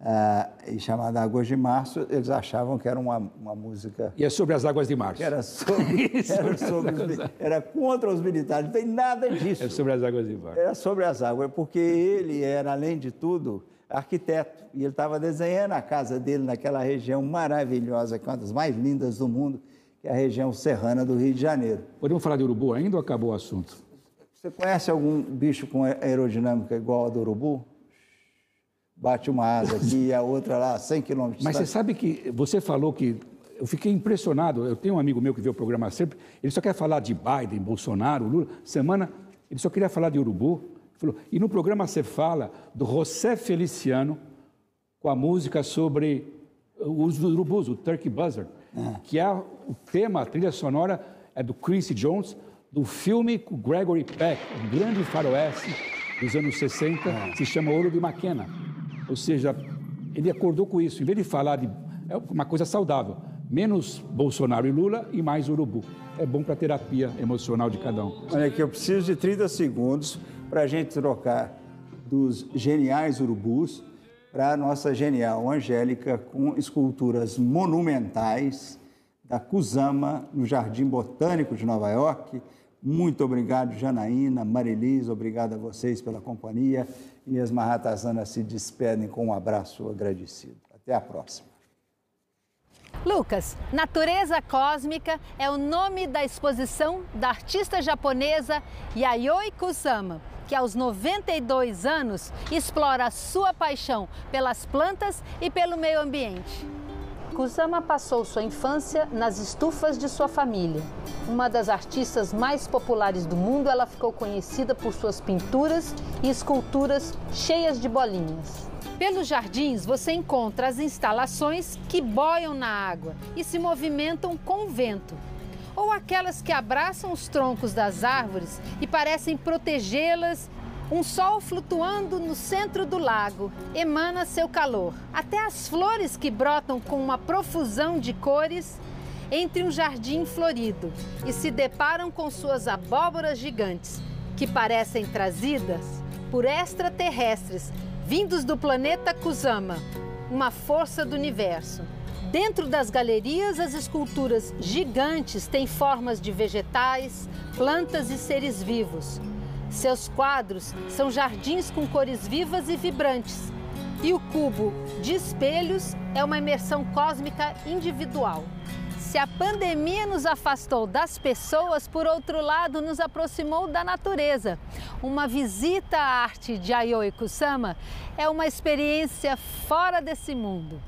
ah, e chamada Águas de Março, eles achavam que era uma, uma música E é sobre as águas de março. era, sobre, era, sobre os era contra os militares, não tem nada disso. É sobre as águas de março. Era sobre as águas, porque ele era, além de tudo, arquiteto. E ele estava desenhando a casa dele naquela região maravilhosa, que é uma das mais lindas do mundo, que é a região serrana do Rio de Janeiro. Podemos falar de urubu ainda ou acabou o assunto? Você conhece algum bicho com aerodinâmica igual a do urubu? Bate uma asa aqui e a outra lá, 100 quilômetros. Mas você sabe que você falou que eu fiquei impressionado. Eu tenho um amigo meu que vê o programa sempre. Ele só quer falar de Biden, Bolsonaro, Lula. Semana ele só queria falar de urubu. Falou, e no programa você fala do José Feliciano com a música sobre os urubus, o Turkey Buzzard, que é o tema, a trilha sonora é do Quincy Jones, do filme com Gregory Peck, um grande faroeste dos anos 60, se chama Ouro de Maquena. Ou seja, ele acordou com isso. Em vez de falar de é uma coisa saudável, menos Bolsonaro e Lula e mais urubu. É bom para a terapia emocional de cada um. Olha aqui, eu preciso de 30 segundos para a gente trocar dos geniais urubus para a nossa genial Angélica com esculturas monumentais da Kusama, no Jardim Botânico de Nova York. Muito obrigado, Janaína, Marilis, obrigado a vocês pela companhia. E as Mahatasanas se despedem com um abraço agradecido. Até a próxima. Lucas, Natureza Cósmica é o nome da exposição da artista japonesa Yayoi Kusama, que aos 92 anos explora a sua paixão pelas plantas e pelo meio ambiente. Kusama passou sua infância nas estufas de sua família. Uma das artistas mais populares do mundo, ela ficou conhecida por suas pinturas e esculturas cheias de bolinhas. Pelos jardins você encontra as instalações que boiam na água e se movimentam com o vento. Ou aquelas que abraçam os troncos das árvores e parecem protegê-las. Um sol flutuando no centro do lago emana seu calor. Até as flores que brotam com uma profusão de cores entre um jardim florido e se deparam com suas abóboras gigantes, que parecem trazidas por extraterrestres vindos do planeta Kusama, uma força do universo. Dentro das galerias, as esculturas gigantes têm formas de vegetais, plantas e seres vivos. Seus quadros são jardins com cores vivas e vibrantes. E o cubo de espelhos é uma imersão cósmica individual. Se a pandemia nos afastou das pessoas, por outro lado, nos aproximou da natureza. Uma visita à arte de Yayoi Kusama é uma experiência fora desse mundo.